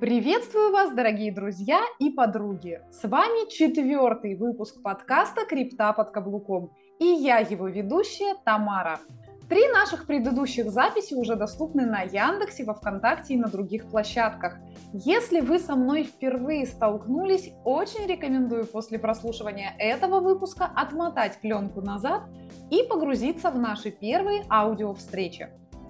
Приветствую вас, дорогие друзья и подруги! С вами четвертый выпуск подкаста «Крипта под каблуком» и я его ведущая Тамара. Три наших предыдущих записи уже доступны на Яндексе, во Вконтакте и на других площадках. Если вы со мной впервые столкнулись, очень рекомендую после прослушивания этого выпуска отмотать пленку назад и погрузиться в наши первые аудиовстречи.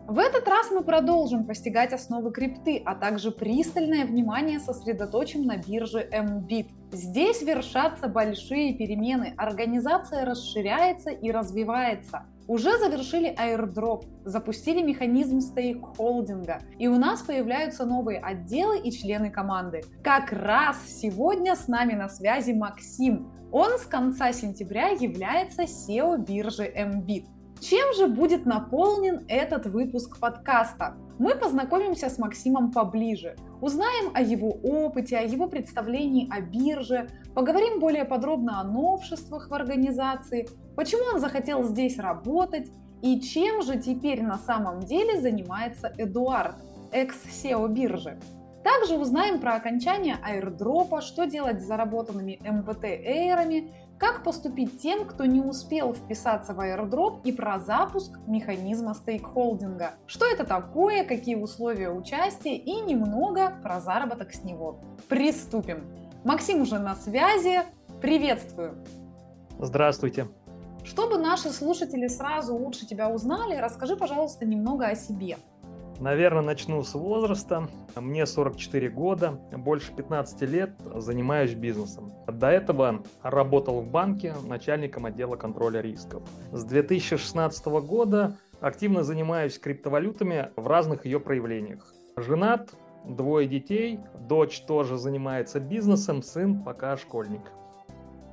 В этот раз мы продолжим постигать основы крипты, а также пристальное внимание сосредоточим на бирже MBIT. Здесь вершатся большие перемены, организация расширяется и развивается. Уже завершили airdrop, запустили механизм стейкхолдинга, и у нас появляются новые отделы и члены команды. Как раз сегодня с нами на связи Максим. Он с конца сентября является SEO биржи MBIT. Чем же будет наполнен этот выпуск подкаста? Мы познакомимся с Максимом поближе, узнаем о его опыте, о его представлении о бирже, поговорим более подробно о новшествах в организации, почему он захотел здесь работать и чем же теперь на самом деле занимается Эдуард, экс-SEO биржи. Также узнаем про окончание аирдропа, что делать с заработанными МПТ-эйрами, как поступить тем, кто не успел вписаться в airdrop и про запуск механизма стейкхолдинга? Что это такое, какие условия участия и немного про заработок с него. Приступим. Максим уже на связи. Приветствую. Здравствуйте. Чтобы наши слушатели сразу лучше тебя узнали, расскажи, пожалуйста, немного о себе. Наверное, начну с возраста. Мне 44 года, больше 15 лет занимаюсь бизнесом. До этого работал в банке начальником отдела контроля рисков. С 2016 года активно занимаюсь криптовалютами в разных ее проявлениях. Женат, двое детей, дочь тоже занимается бизнесом, сын пока школьник.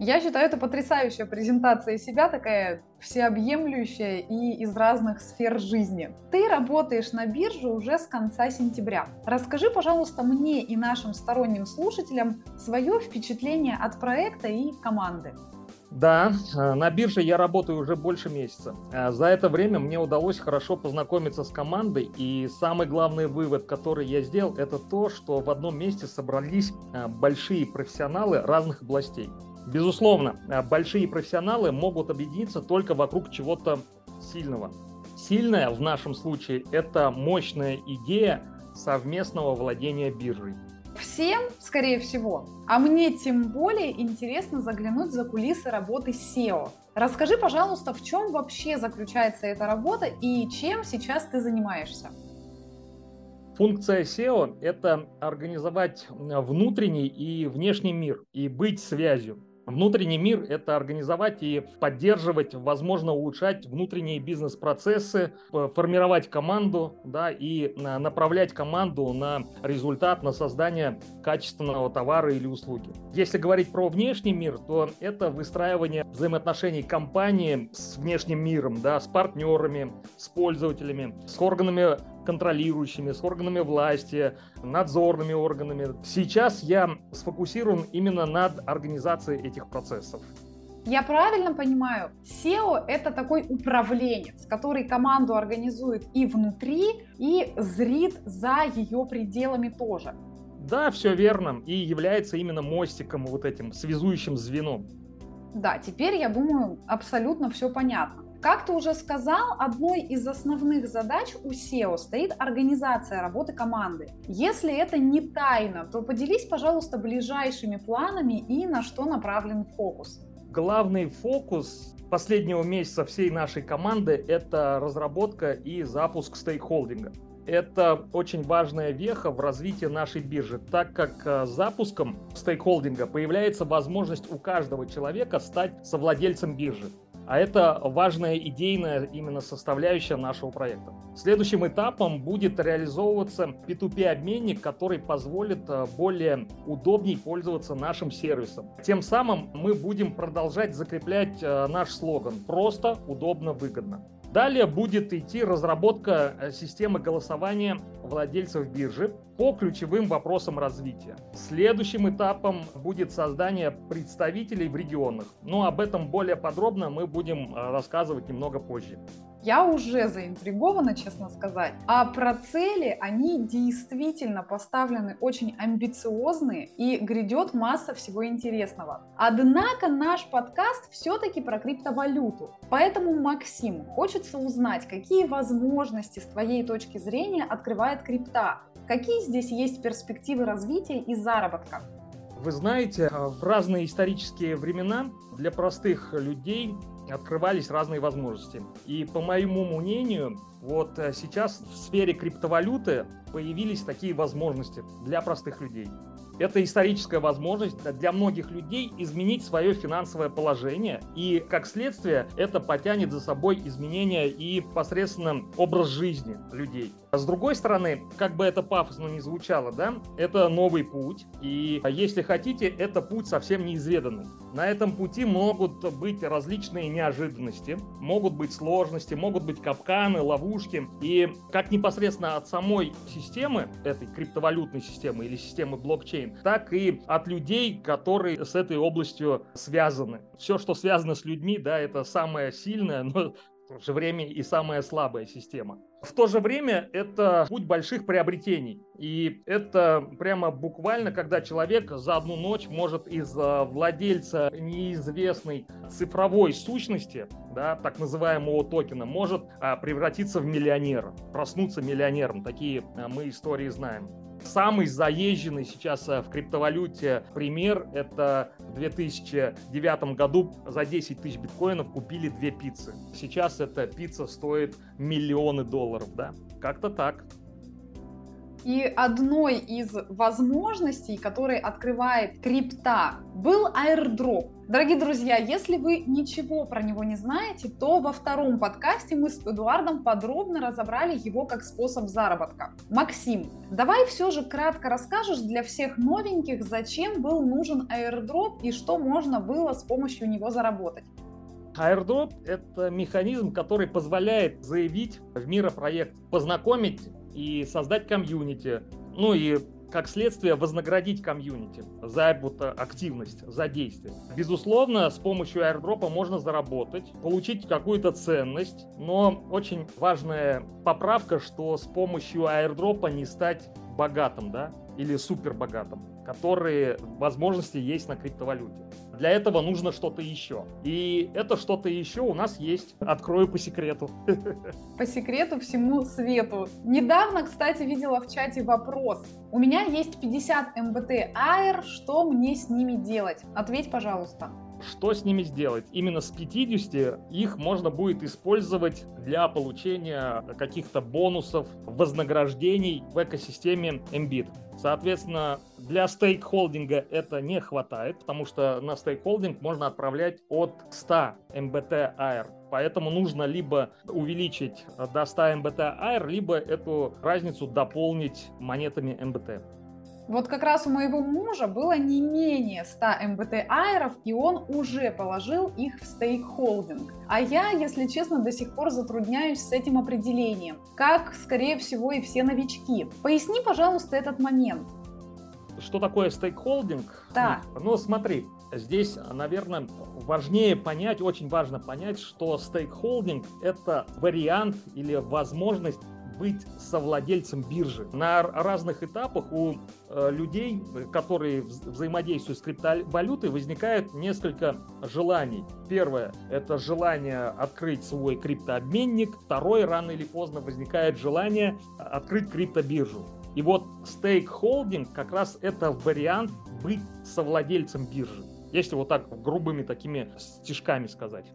Я считаю, это потрясающая презентация себя, такая всеобъемлющая и из разных сфер жизни. Ты работаешь на бирже уже с конца сентября. Расскажи, пожалуйста, мне и нашим сторонним слушателям свое впечатление от проекта и команды. Да, э, на бирже я работаю уже больше месяца. Э, за это время мне удалось хорошо познакомиться с командой, и самый главный вывод, который я сделал, это то, что в одном месте собрались э, большие профессионалы разных областей. Безусловно, э, большие профессионалы могут объединиться только вокруг чего-то сильного. Сильная в нашем случае – это мощная идея совместного владения биржей. Всем, скорее всего. А мне тем более интересно заглянуть за кулисы работы SEO. Расскажи, пожалуйста, в чем вообще заключается эта работа и чем сейчас ты занимаешься? Функция SEO – это организовать внутренний и внешний мир и быть связью. Внутренний мир – это организовать и поддерживать, возможно, улучшать внутренние бизнес-процессы, формировать команду да, и направлять команду на результат, на создание качественного товара или услуги. Если говорить про внешний мир, то это выстраивание взаимоотношений компании с внешним миром, да, с партнерами, с пользователями, с органами контролирующими, с органами власти, надзорными органами. Сейчас я сфокусирован именно над организацией этих процессов. Я правильно понимаю, SEO это такой управленец, который команду организует и внутри, и зрит за ее пределами тоже. Да, все верно, и является именно мостиком, вот этим связующим звеном. Да, теперь, я думаю, абсолютно все понятно. Как ты уже сказал, одной из основных задач у SEO стоит организация работы команды. Если это не тайна, то поделись, пожалуйста, ближайшими планами и на что направлен фокус. Главный фокус последнего месяца всей нашей команды – это разработка и запуск стейкхолдинга. Это очень важная веха в развитии нашей биржи, так как э, запуском стейкхолдинга появляется возможность у каждого человека стать совладельцем биржи. А это важная идейная именно составляющая нашего проекта. Следующим этапом будет реализовываться P2P-обменник, который позволит э, более удобней пользоваться нашим сервисом. Тем самым мы будем продолжать закреплять э, наш слоган «Просто, удобно, выгодно». Далее будет идти разработка э, системы голосования владельцев биржи по ключевым вопросам развития. Следующим этапом будет создание представителей в регионах. Но об этом более подробно мы будем э, рассказывать немного позже. Я уже заинтригована, честно сказать. А про цели они действительно поставлены очень амбициозные и грядет масса всего интересного. Однако наш подкаст все-таки про криптовалюту. Поэтому, Максим, хочется узнать, какие возможности с твоей точки зрения открывает крипта? Какие здесь есть перспективы развития и заработка? Вы знаете, а, в разные исторические времена для простых людей открывались разные возможности. И по моему мнению, вот э, сейчас в сфере криптовалюты появились такие возможности для простых людей. Это историческая возможность для многих людей изменить свое финансовое положение, и как следствие это потянет за собой изменения и посредственно образ жизни людей. А с другой стороны, как бы это пафосно не звучало, да, это новый путь, и если хотите, это путь совсем неизведанный. На этом пути могут быть различные неожиданности, могут быть сложности, могут быть капканы, ловушки, и как непосредственно от самой системы, этой криптовалютной системы или системы блокчейн, так и от людей, которые с этой областью связаны. Все, что связано с людьми, да, это самое сильное, но в то же время и самая слабая система. В то же время это путь больших приобретений. И это прямо буквально, когда человек за одну ночь может из э, владельца неизвестной цифровой сущности, да, так называемого токена, может а, превратиться в миллионера, проснуться миллионером. Такие а, мы истории знаем. Самый заезженный сейчас э, в криптовалюте пример – это в 2009 году за 10 тысяч биткоинов купили две пиццы. Сейчас эта пицца стоит миллионы долларов, да? Как-то так. И одной из возможностей, которые открывает крипта, был airdrop. Дорогие друзья, если вы ничего про него не знаете, то во втором подкасте мы с Эдуардом подробно разобрали его как способ заработка. Максим, давай все же кратко расскажешь для всех новеньких, зачем был нужен airdrop и что можно было с помощью него заработать. Airdrop — это механизм, который позволяет заявить в миропроект, познакомить и создать комьюнити. Ну и как следствие вознаградить комьюнити за вот активность, за действие. Безусловно, с помощью аирдропа можно заработать, получить какую-то ценность, но очень важная поправка, что с помощью аирдропа не стать богатым, да, или супер богатым, которые возможности есть на криптовалюте. Для этого нужно что-то еще. И это что-то еще у нас есть. Открою по секрету. По секрету всему свету. Недавно, кстати, видела в чате вопрос. У меня есть 50 МБТ Air, что мне с ними делать? Ответь, пожалуйста. Что с ними сделать? Именно с 50 их можно будет использовать для получения каких-то бонусов, вознаграждений в экосистеме Mbit. Соответственно, для стейкхолдинга это не хватает, потому что на стейкхолдинг можно отправлять от 100 MBT AIR. Поэтому нужно либо увеличить до 100 MBT AIR, либо эту разницу дополнить монетами MBT. Вот как раз у моего мужа было не менее 100 МБТ айров, и он уже положил их в стейкхолдинг. А я, если честно, до сих пор затрудняюсь с этим определением, как, скорее всего, и все новички. Поясни, пожалуйста, этот момент. Что такое стейкхолдинг? Да. Ну, смотри, здесь, наверное, важнее понять, очень важно понять, что стейкхолдинг – это вариант или возможность быть совладельцем биржи. На разных этапах у э, людей, которые взаимодействуют с криптовалютой, возникает несколько желаний. Первое – это желание открыть свой криптообменник. Второе – рано или поздно возникает желание открыть криптобиржу. И вот стейкхолдинг как раз это вариант быть совладельцем биржи. Если вот так грубыми такими стишками сказать.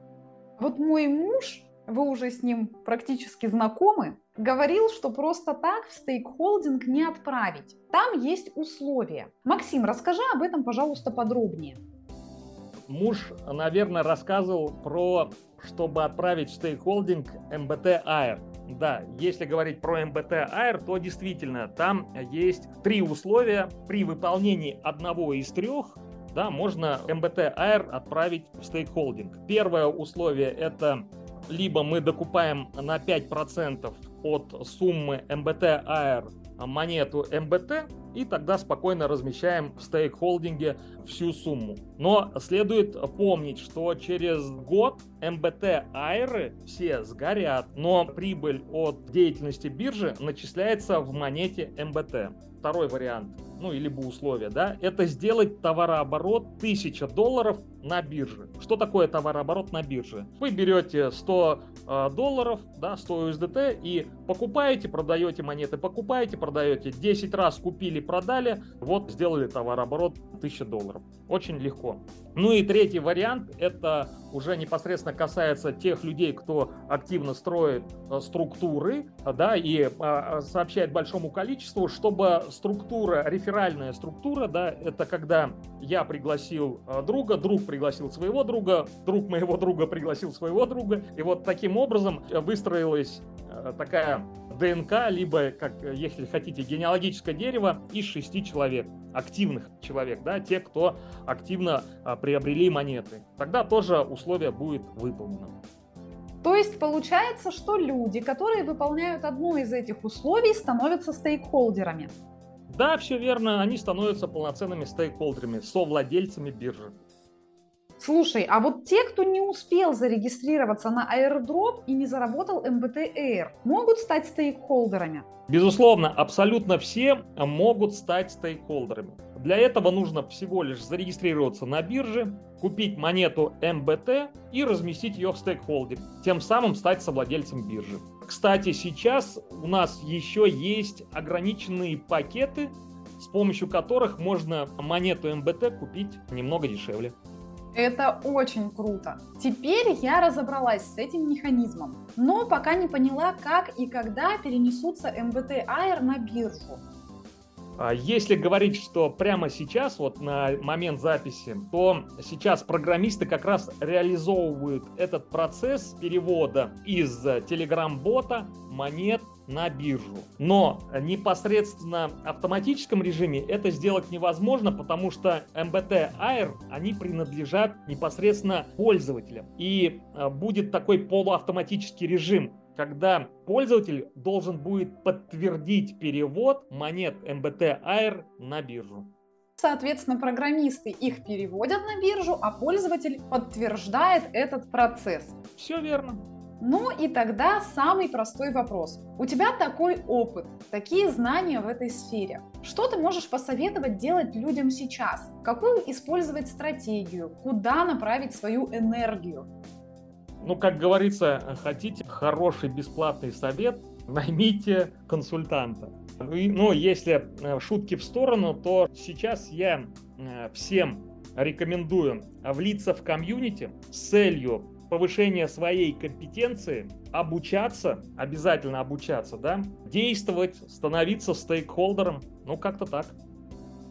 Вот мой муж вы уже с ним практически знакомы, говорил, что просто так в стейкхолдинг не отправить. Там есть условия. Максим, расскажи об этом, пожалуйста, подробнее. Муж, наверное, рассказывал про, чтобы отправить в стейкхолдинг МБТ Air. Да, если говорить про МБТ Air, то действительно там есть три условия. При выполнении одного из трех да, можно МБТ Air отправить в стейкхолдинг. Первое условие это либо мы докупаем на 5% от суммы МБТ Air монету МБТ и тогда спокойно размещаем в стейкхолдинге всю сумму. Но следует помнить, что через год МБТ Айры все сгорят, но прибыль от деятельности биржи начисляется в монете МБТ. Второй вариант ну и либо условия, да, это сделать товарооборот 1000 долларов на бирже. Что такое товарооборот на бирже? Вы берете 100 э, долларов, да, 100 USDT и покупаете, продаете монеты, покупаете, продаете. 10 раз купили, продали, вот сделали товарооборот 1000 долларов. Очень легко. Ну и третий вариант, это уже непосредственно касается тех людей, кто активно строит э, структуры, да, и э, сообщает большому количеству, чтобы структура, реферальная структура, да, это когда я пригласил э, друга, друг пригласил своего друга, друг моего друга пригласил своего друга, и вот таким образом выстроилась такая ДНК, либо, как, если хотите, генеалогическое дерево из шести человек, активных человек, да, те, кто активно а, приобрели монеты. Тогда тоже условие будет выполнено. То есть получается, что люди, которые выполняют одно из этих условий, становятся стейкхолдерами. Да, все верно, они становятся полноценными стейкхолдерами, совладельцами биржи. Слушай, а вот те, кто не успел зарегистрироваться на airdrop и не заработал MBT Air, могут стать стейкхолдерами? Безусловно, абсолютно все могут стать стейкхолдерами. Для этого нужно всего лишь зарегистрироваться на бирже, купить монету MBT и разместить ее в стейкхолдинг, тем самым стать совладельцем биржи. Кстати, сейчас у нас еще есть ограниченные пакеты, с помощью которых можно монету МБТ купить немного дешевле. Это очень круто. Теперь я разобралась с этим механизмом, но пока не поняла, как и когда перенесутся МВТ Air на биржу. А если говорить, что прямо сейчас, вот на момент записи, то сейчас программисты как раз реализовывают этот процесс перевода из Telegram-бота монет на биржу. Но непосредственно в автоматическом режиме это сделать невозможно, потому что MBT Air, они принадлежат непосредственно пользователям. И э, будет такой полуавтоматический режим, когда пользователь должен будет подтвердить перевод монет MBT Air на биржу. Соответственно, программисты их переводят на биржу, а пользователь подтверждает этот процесс. Все верно. Ну и тогда самый простой вопрос. У тебя такой опыт, такие знания в этой сфере. Что ты можешь посоветовать делать людям сейчас? Какую использовать стратегию? Куда направить свою энергию? Ну, как говорится, хотите хороший бесплатный совет, наймите консультанта. Ну, если э, шутки в сторону, то сейчас я э, всем рекомендую влиться в комьюнити с целью повышения своей компетенции, обучаться, обязательно обучаться, да, действовать, становиться стейкхолдером, ну как-то так.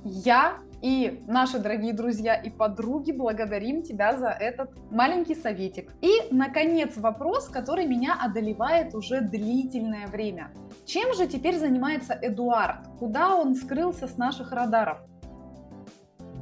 Я и наши дорогие друзья и подруги благодарим тебя за этот маленький советик. И, наконец, вопрос, который меня одолевает уже длительное время. Чем же теперь занимается Эдуард? Куда он скрылся с наших радаров?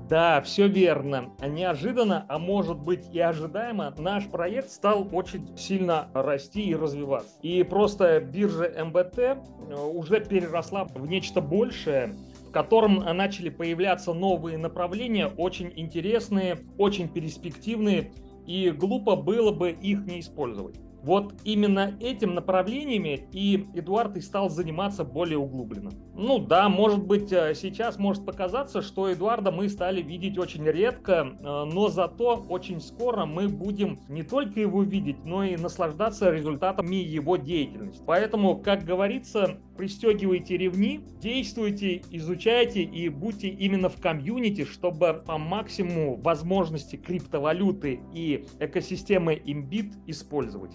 Да, все верно. Неожиданно, а может быть и ожидаемо, наш проект стал очень сильно расти и развиваться. И просто биржа МБТ э, уже переросла в нечто большее, в котором начали появляться новые направления, очень интересные, очень перспективные, и глупо было бы их не использовать. Вот именно этим направлениями и Эдуард и стал заниматься более углубленно. Ну да, может быть, э, сейчас может показаться, что Эдуарда мы стали видеть очень редко, э, но зато очень скоро мы будем не только его видеть, но и наслаждаться результатами его деятельности. Поэтому, как говорится, пристегивайте ревни, действуйте, изучайте и будьте именно в комьюнити, чтобы по максимуму возможности криптовалюты и экосистемы Imbit использовать.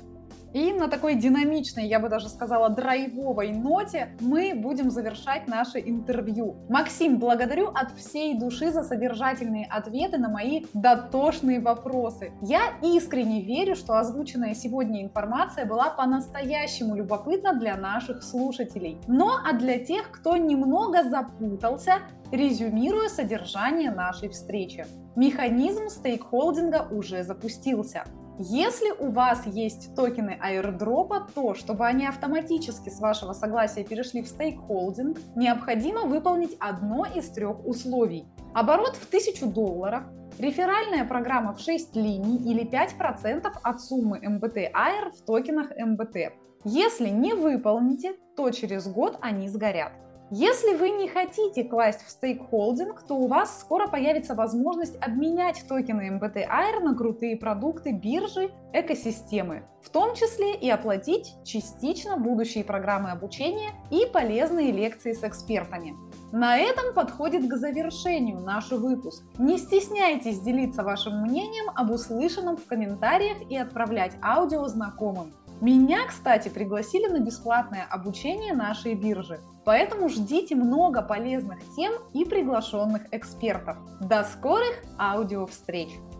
И на такой динамичной, я бы даже сказала, драйвовой ноте мы будем завершать наше интервью. Максим, благодарю от всей души за содержательные ответы на мои дотошные вопросы. Я искренне верю, что озвученная сегодня информация была по-настоящему любопытна для наших слушателей. Но а для тех, кто немного запутался, резюмирую содержание нашей встречи. Механизм стейкхолдинга уже запустился. Если у вас есть токены airdrop, то, чтобы они автоматически с вашего согласия перешли в стейкхолдинг, необходимо выполнить одно из трех условий. Оборот в 1000 долларов, реферальная программа в 6 линий или 5% от суммы MBT AIR в токенах MBT. Если не выполните, то через год они сгорят. Если вы не хотите класть в стейкхолдинг, то у вас скоро появится возможность обменять токены MBT Air на крутые продукты биржи экосистемы, в том числе и оплатить частично будущие программы обучения и полезные лекции с экспертами. На этом подходит к завершению наш выпуск. Не стесняйтесь делиться вашим мнением об услышанном в комментариях и отправлять аудио знакомым. Меня, кстати, пригласили на бесплатное обучение нашей биржи, поэтому ждите много полезных тем и приглашенных экспертов. До скорых аудиовстреч! встреч!